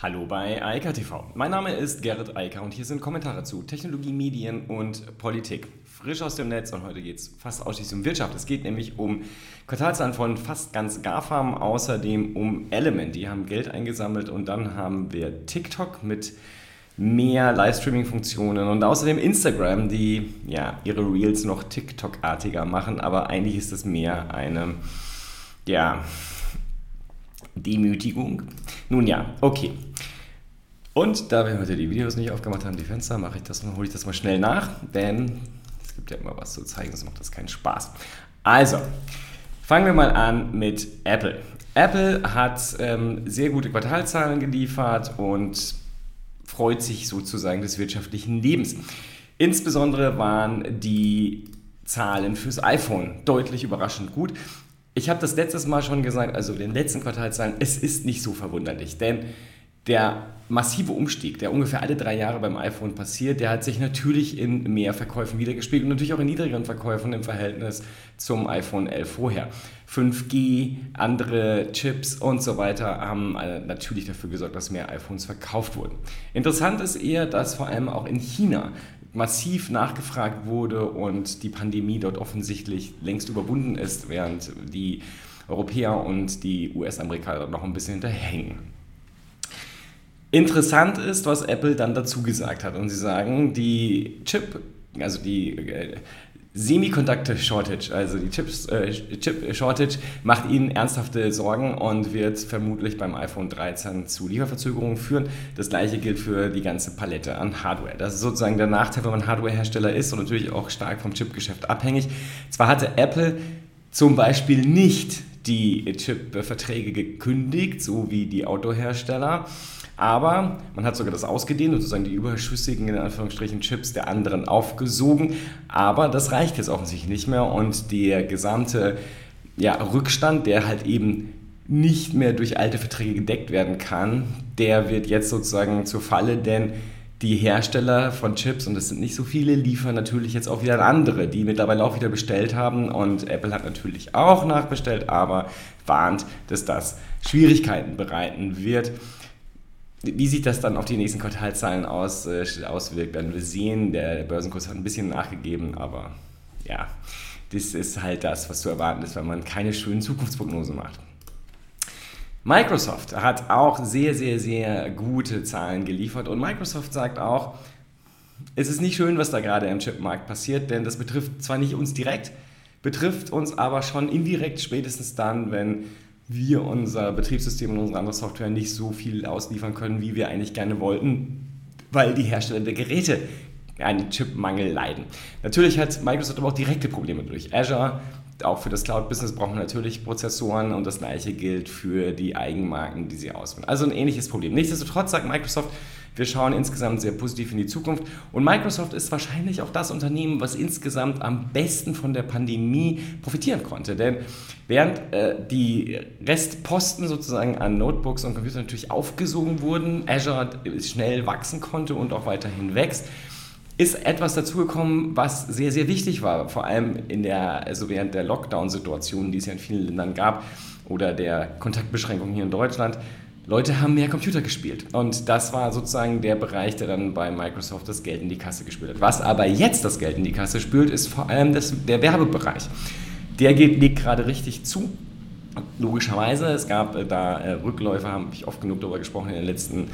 Hallo bei Eika TV. Mein Name ist Gerrit Eiker und hier sind Kommentare zu Technologie, Medien und Politik. Frisch aus dem Netz und heute geht es fast ausschließlich um Wirtschaft. Es geht nämlich um Quartalzahlen von fast ganz GAFAM, außerdem um Element. Die haben Geld eingesammelt und dann haben wir TikTok mit mehr Livestreaming-Funktionen und außerdem Instagram, die ja ihre Reels noch TikTok-artiger machen, aber eigentlich ist es mehr eine, ja, Demütigung. Nun ja, okay. Und da wir heute die Videos nicht aufgemacht haben, die Fenster, mache ich das hole ich das mal schnell nach, denn es gibt ja immer was zu zeigen, sonst macht das keinen Spaß. Also, fangen wir mal an mit Apple. Apple hat ähm, sehr gute Quartalzahlen geliefert und freut sich sozusagen des wirtschaftlichen Lebens. Insbesondere waren die Zahlen fürs iPhone deutlich überraschend gut. Ich habe das letztes Mal schon gesagt, also den letzten Quartalzahlen, es ist nicht so verwunderlich, denn der massive Umstieg, der ungefähr alle drei Jahre beim iPhone passiert, der hat sich natürlich in mehr Verkäufen wiedergespiegelt und natürlich auch in niedrigeren Verkäufen im Verhältnis zum iPhone 11 vorher. 5G, andere Chips und so weiter haben äh, natürlich dafür gesorgt, dass mehr iPhones verkauft wurden. Interessant ist eher, dass vor allem auch in China massiv nachgefragt wurde und die Pandemie dort offensichtlich längst überwunden ist, während die Europäer und die US-Amerikaner noch ein bisschen hinterhängen. Interessant ist, was Apple dann dazu gesagt hat. Und sie sagen, die Chip, also die äh, Semiconductor Shortage, also die Chips, äh, Chip Shortage, macht ihnen ernsthafte Sorgen und wird vermutlich beim iPhone 13 zu Lieferverzögerungen führen. Das gleiche gilt für die ganze Palette an Hardware. Das ist sozusagen der Nachteil, wenn man Hardwarehersteller ist und natürlich auch stark vom Chipgeschäft abhängig. Zwar hatte Apple zum Beispiel nicht die Chip-Verträge gekündigt, so wie die Autohersteller. Aber man hat sogar das ausgedehnt und sozusagen die überschüssigen, in Anführungsstrichen, Chips der anderen aufgesogen. Aber das reicht jetzt offensichtlich nicht mehr und der gesamte ja, Rückstand, der halt eben nicht mehr durch alte Verträge gedeckt werden kann, der wird jetzt sozusagen zur Falle, denn die Hersteller von Chips, und das sind nicht so viele, liefern natürlich jetzt auch wieder an andere, die mittlerweile auch wieder bestellt haben. Und Apple hat natürlich auch nachbestellt, aber warnt, dass das Schwierigkeiten bereiten wird. Wie sich das dann auf die nächsten Quartalzahlen aus, äh, auswirkt, werden wir sehen. Der Börsenkurs hat ein bisschen nachgegeben, aber ja, das ist halt das, was zu erwarten ist, wenn man keine schönen Zukunftsprognosen macht. Microsoft hat auch sehr, sehr, sehr gute Zahlen geliefert und Microsoft sagt auch, es ist nicht schön, was da gerade im Chipmarkt passiert, denn das betrifft zwar nicht uns direkt, betrifft uns aber schon indirekt spätestens dann, wenn wir unser Betriebssystem und unsere andere Software nicht so viel ausliefern können, wie wir eigentlich gerne wollten, weil die Hersteller der Geräte einen Chipmangel leiden. Natürlich hat Microsoft aber auch direkte Probleme durch Azure. Auch für das Cloud-Business braucht man natürlich Prozessoren und das gleiche gilt für die Eigenmarken, die sie auswählen. Also ein ähnliches Problem. Nichtsdestotrotz sagt Microsoft, wir schauen insgesamt sehr positiv in die Zukunft und Microsoft ist wahrscheinlich auch das Unternehmen, was insgesamt am besten von der Pandemie profitieren konnte. Denn während äh, die Restposten sozusagen an Notebooks und Computern natürlich aufgesogen wurden, Azure schnell wachsen konnte und auch weiterhin wächst, ist etwas dazugekommen, was sehr, sehr wichtig war, vor allem in der, also während der Lockdown-Situation, die es ja in vielen Ländern gab, oder der Kontaktbeschränkungen hier in Deutschland. Leute haben mehr Computer gespielt. Und das war sozusagen der Bereich, der dann bei Microsoft das Geld in die Kasse gespült hat. Was aber jetzt das Geld in die Kasse spült, ist vor allem das, der Werbebereich. Der geht, legt gerade richtig zu. Logischerweise, es gab äh, da äh, Rückläufe, habe ich oft genug darüber gesprochen in den letzten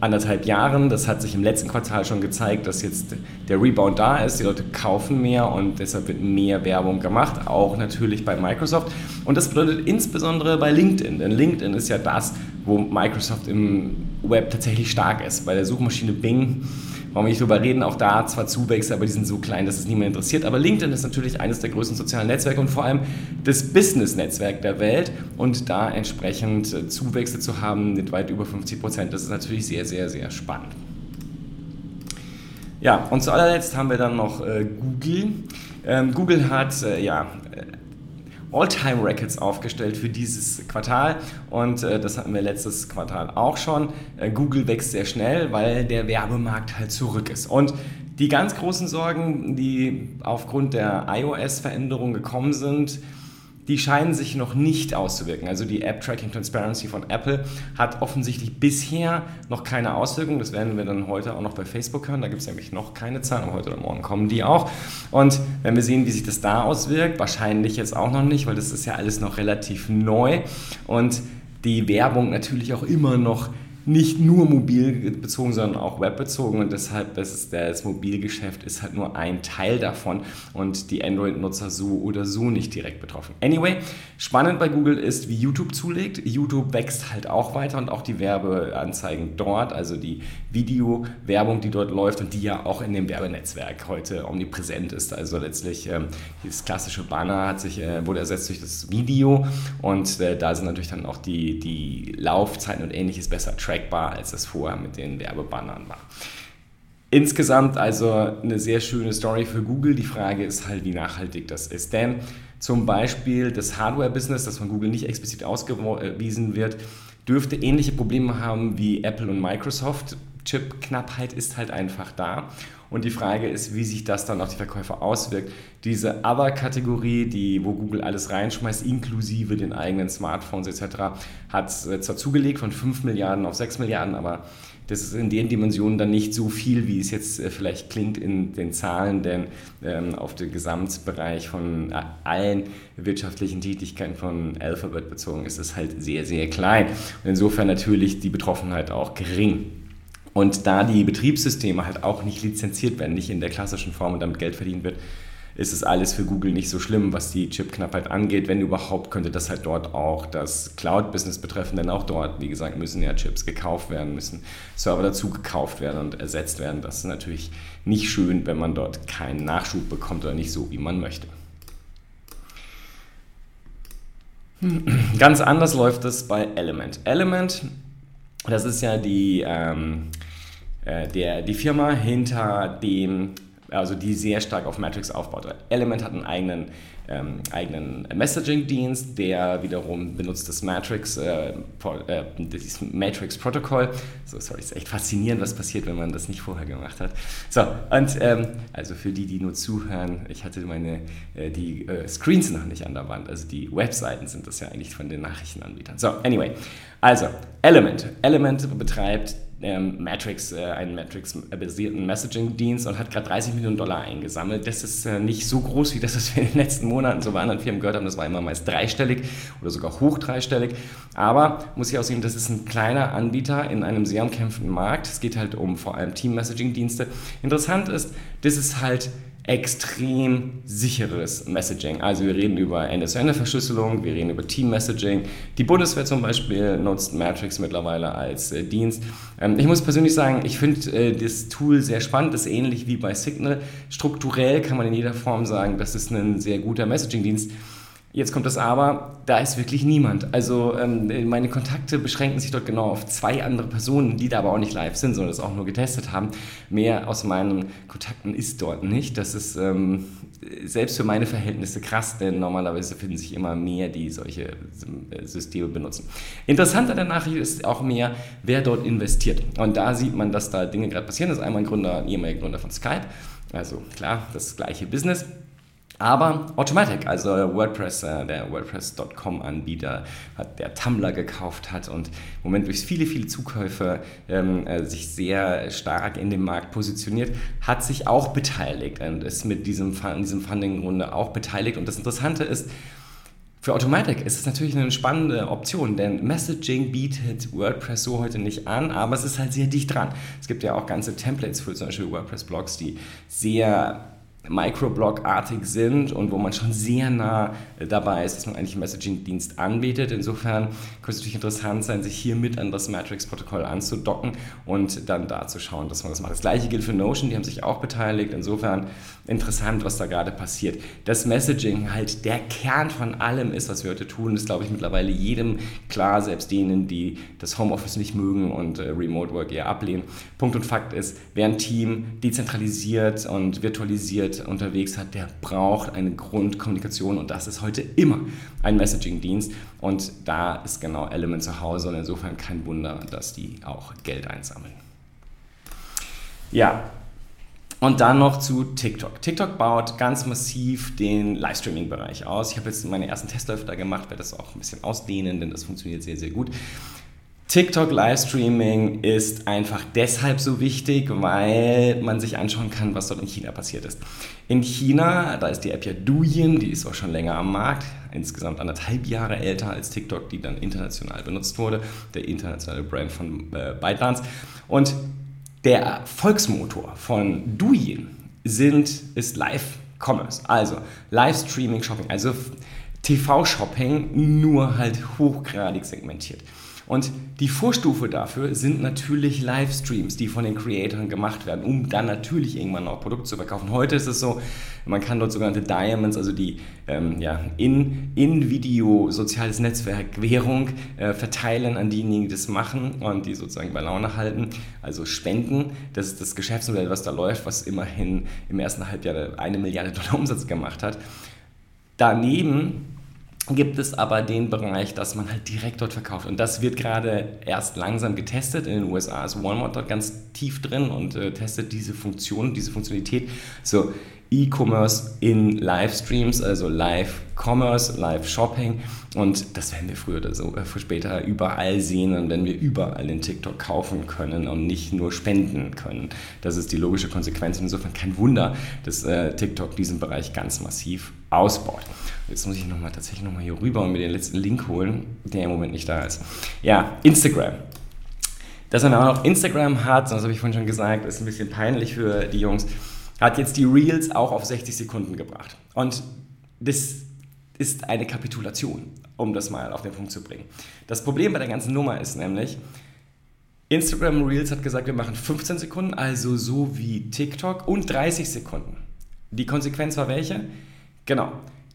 anderthalb Jahren. Das hat sich im letzten Quartal schon gezeigt, dass jetzt der Rebound da ist. Die Leute kaufen mehr und deshalb wird mehr Werbung gemacht, auch natürlich bei Microsoft. Und das bedeutet insbesondere bei LinkedIn, denn LinkedIn ist ja das, wo Microsoft im Web tatsächlich stark ist. Bei der Suchmaschine Bing Warum wir nicht drüber reden, auch da zwar Zuwächse, aber die sind so klein, dass es niemand interessiert. Aber LinkedIn ist natürlich eines der größten sozialen Netzwerke und vor allem das Business-Netzwerk der Welt. Und da entsprechend äh, Zuwächse zu haben mit weit über 50 Prozent, das ist natürlich sehr, sehr, sehr spannend. Ja, und zu allerletzt haben wir dann noch äh, Google. Ähm, Google hat äh, ja, All-Time-Records aufgestellt für dieses Quartal und äh, das hatten wir letztes Quartal auch schon. Äh, Google wächst sehr schnell, weil der Werbemarkt halt zurück ist. Und die ganz großen Sorgen, die aufgrund der iOS-Veränderung gekommen sind, die scheinen sich noch nicht auszuwirken. Also die App Tracking Transparency von Apple hat offensichtlich bisher noch keine Auswirkung. Das werden wir dann heute auch noch bei Facebook hören. Da gibt es nämlich noch keine Zahlen, heute oder morgen kommen die auch. Und wenn wir sehen, wie sich das da auswirkt, wahrscheinlich jetzt auch noch nicht, weil das ist ja alles noch relativ neu und die Werbung natürlich auch immer noch nicht nur mobil bezogen, sondern auch webbezogen und deshalb ist das Mobilgeschäft ist halt nur ein Teil davon und die Android-Nutzer so oder so nicht direkt betroffen. Anyway, spannend bei Google ist, wie YouTube zulegt. YouTube wächst halt auch weiter und auch die Werbeanzeigen dort, also die Video-Werbung, die dort läuft und die ja auch in dem Werbenetzwerk heute omnipräsent ist. Also letztlich ähm, dieses klassische Banner hat sich, äh, wurde ersetzt durch das Video und äh, da sind natürlich dann auch die, die Laufzeiten und ähnliches besser tracked trackbar, als es vorher mit den Werbebannern war. Insgesamt also eine sehr schöne Story für Google. Die Frage ist halt, wie nachhaltig das ist. Denn zum Beispiel das Hardware-Business, das von Google nicht explizit ausgewiesen wird, dürfte ähnliche Probleme haben wie Apple und Microsoft. Chip-Knappheit ist halt einfach da. Und die Frage ist, wie sich das dann auf die Verkäufer auswirkt. Diese Other-Kategorie, die, wo Google alles reinschmeißt, inklusive den eigenen Smartphones etc., hat zwar zugelegt von 5 Milliarden auf 6 Milliarden, aber das ist in den Dimensionen dann nicht so viel, wie es jetzt äh, vielleicht klingt in den Zahlen, denn ähm, auf den Gesamtbereich von äh, allen wirtschaftlichen Tätigkeiten von Alphabet bezogen ist es halt sehr, sehr klein. Und insofern natürlich die Betroffenheit auch gering. Und da die Betriebssysteme halt auch nicht lizenziert werden, nicht in der klassischen Form und damit Geld verdient wird, ist es alles für Google nicht so schlimm, was die Chipknappheit angeht. Wenn überhaupt, könnte das halt dort auch das Cloud-Business betreffen, denn auch dort, wie gesagt, müssen ja Chips gekauft werden, müssen Server dazu gekauft werden und ersetzt werden. Das ist natürlich nicht schön, wenn man dort keinen Nachschub bekommt oder nicht so, wie man möchte. Ganz anders läuft es bei Element. Element, das ist ja die ähm, äh, der, die Firma hinter dem, also die sehr stark auf Matrix aufbaut. Element hat einen eigenen, ähm, eigenen Messaging-Dienst, der wiederum benutzt das Matrix, äh, äh, das Matrix Protokoll. So, sorry, ist echt faszinierend, was passiert, wenn man das nicht vorher gemacht hat. So, und ähm, also für die, die nur zuhören, ich hatte meine, äh, die äh, Screens noch nicht an der Wand, also die Webseiten sind das ja eigentlich von den Nachrichtenanbietern. So, anyway, also Element. Element betreibt ähm, Matrix, äh, einen Matrix-basierten Messaging-Dienst und hat gerade 30 Millionen Dollar eingesammelt. Das ist äh, nicht so groß, wie das, was wir in den letzten Monaten so bei anderen Firmen gehört haben. Das war immer meist dreistellig oder sogar hoch dreistellig. Aber muss ich auch sehen, das ist ein kleiner Anbieter in einem sehr umkämpften Markt. Es geht halt um vor allem Team-Messaging-Dienste. Interessant ist, das ist halt extrem sicheres Messaging. Also wir reden über Ende-zu-Ende-Verschlüsselung, wir reden über Team-Messaging. Die Bundeswehr zum Beispiel nutzt Matrix mittlerweile als äh, Dienst. Ähm, ich muss persönlich sagen, ich finde äh, das Tool sehr spannend, das ist ähnlich wie bei Signal. Strukturell kann man in jeder Form sagen, das ist ein sehr guter Messaging-Dienst. Jetzt kommt das Aber, da ist wirklich niemand. Also ähm, meine Kontakte beschränken sich dort genau auf zwei andere Personen, die da aber auch nicht live sind, sondern das auch nur getestet haben. Mehr aus meinen Kontakten ist dort nicht. Das ist ähm, selbst für meine Verhältnisse krass, denn normalerweise finden sich immer mehr, die solche äh, Systeme benutzen. Interessant an der Nachricht ist auch mehr, wer dort investiert. Und da sieht man, dass da Dinge gerade passieren. Das ist einmal ein Gründer, ein ehemaliger Gründer von Skype. Also klar, das gleiche Business. Aber Automatic, also WordPress, äh, der WordPress.com-Anbieter, der Tumblr gekauft hat und im Moment durch viele, viele Zukäufe ähm, äh, sich sehr stark in dem Markt positioniert, hat sich auch beteiligt und ist mit diesem, diesem Funding-Runde auch beteiligt. Und das Interessante ist, für Automatic ist es natürlich eine spannende Option, denn Messaging bietet WordPress so heute nicht an, aber es ist halt sehr dicht dran. Es gibt ja auch ganze Templates für zum Beispiel WordPress-Blogs, die sehr Microblog-artig sind und wo man schon sehr nah dabei ist, dass man eigentlich einen Messaging-Dienst anbietet. Insofern könnte es natürlich interessant sein, sich hier mit an das Matrix-Protokoll anzudocken und dann da zu schauen, dass man das macht. Das gleiche gilt für Notion, die haben sich auch beteiligt. Insofern interessant, was da gerade passiert. Das Messaging halt der Kern von allem ist, was wir heute tun, ist, glaube ich, mittlerweile jedem klar, selbst denen, die das Homeoffice nicht mögen und äh, Remote Work eher ablehnen. Punkt und Fakt ist, wer ein Team dezentralisiert und virtualisiert unterwegs hat, der braucht eine Grundkommunikation und das ist heute immer ein Messaging-Dienst und da ist genau Element zu Hause und insofern kein Wunder, dass die auch Geld einsammeln. Ja, Und dann noch zu TikTok. TikTok baut ganz massiv den Livestreaming-Bereich aus. Ich habe jetzt meine ersten Testläufe da gemacht, werde das auch ein bisschen ausdehnen, denn das funktioniert sehr, sehr gut. TikTok Livestreaming ist einfach deshalb so wichtig, weil man sich anschauen kann, was dort in China passiert ist. In China, da ist die App ja Douyin, die ist auch schon länger am Markt, insgesamt anderthalb Jahre älter als TikTok, die dann international benutzt wurde, der internationale Brand von äh, ByteDance. Und der Erfolgsmotor von Douyin sind, ist Live-Commerce, also Livestreaming-Shopping, also TV-Shopping, nur halt hochgradig segmentiert. Und die Vorstufe dafür sind natürlich Livestreams, die von den Creatoren gemacht werden, um dann natürlich irgendwann auch Produkte zu verkaufen. Heute ist es so, man kann dort sogenannte Diamonds, also die ähm, ja, in, in Video soziales Netzwerk Währung äh, verteilen an diejenigen, die das machen und die sozusagen bei Laune halten, also spenden. Das ist das Geschäftsmodell, was da läuft, was immerhin im ersten Halbjahr eine Milliarde Dollar Umsatz gemacht hat. Daneben gibt es aber den Bereich, dass man halt direkt dort verkauft. Und das wird gerade erst langsam getestet. In den USA ist Walmart dort ganz tief drin und äh, testet diese Funktion, diese Funktionalität. So E-Commerce in Livestreams, also Live-Commerce, Live-Shopping. Und das werden wir früher oder so, äh, später überall sehen und wenn wir überall in TikTok kaufen können und nicht nur spenden können. Das ist die logische Konsequenz. Insofern kein Wunder, dass äh, TikTok diesen Bereich ganz massiv ausbaut. Jetzt muss ich noch mal, tatsächlich nochmal hier rüber und mir den letzten Link holen, der im Moment nicht da ist. Ja, Instagram. Dass man auch noch Instagram hat, das habe ich vorhin schon gesagt, ist ein bisschen peinlich für die Jungs, hat jetzt die Reels auch auf 60 Sekunden gebracht. Und das ist eine Kapitulation, um das mal auf den Punkt zu bringen. Das Problem bei der ganzen Nummer ist nämlich, Instagram Reels hat gesagt, wir machen 15 Sekunden, also so wie TikTok, und 30 Sekunden. Die Konsequenz war welche? Genau.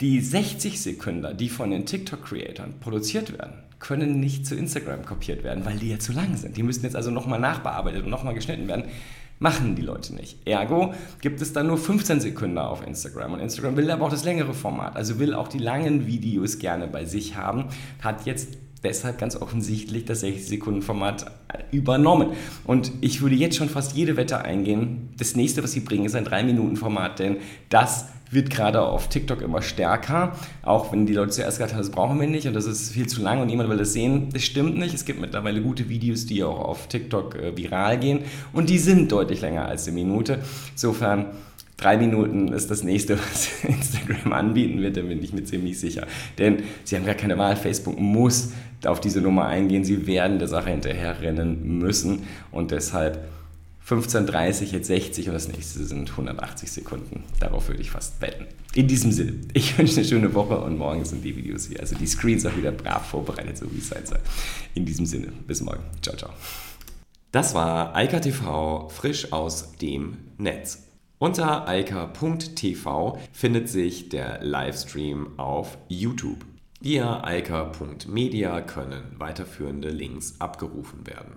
Die 60 Sekunden, die von den TikTok-Creatoren produziert werden, können nicht zu Instagram kopiert werden, weil die ja zu lang sind. Die müssen jetzt also nochmal nachbearbeitet und nochmal geschnitten werden. Machen die Leute nicht. Ergo gibt es dann nur 15 Sekunden auf Instagram. Und Instagram will aber auch das längere Format, also will auch die langen Videos gerne bei sich haben, hat jetzt deshalb ganz offensichtlich das 60-Sekunden-Format übernommen. Und ich würde jetzt schon fast jede Wette eingehen, das nächste, was sie bringen, ist ein 3-Minuten-Format, denn das wird gerade auf TikTok immer stärker, auch wenn die Leute zuerst gesagt haben, das brauchen wir nicht und das ist viel zu lang und niemand will das sehen. Das stimmt nicht. Es gibt mittlerweile gute Videos, die auch auf TikTok äh, viral gehen und die sind deutlich länger als eine Minute. Insofern drei Minuten ist das nächste, was Instagram anbieten wird, da bin ich mir ziemlich sicher. Denn sie haben gar keine Wahl. Facebook muss auf diese Nummer eingehen. Sie werden der Sache hinterherrennen müssen und deshalb 15.30, jetzt 60 und das nächste sind 180 Sekunden. Darauf würde ich fast wetten. In diesem Sinne, ich wünsche eine schöne Woche und morgen sind die Videos hier. Also die Screens auch wieder brav vorbereitet, so wie es sein soll. In diesem Sinne, bis morgen. Ciao, ciao. Das war Eika TV frisch aus dem Netz. Unter eika.tv findet sich der Livestream auf YouTube. Via eika.media können weiterführende Links abgerufen werden.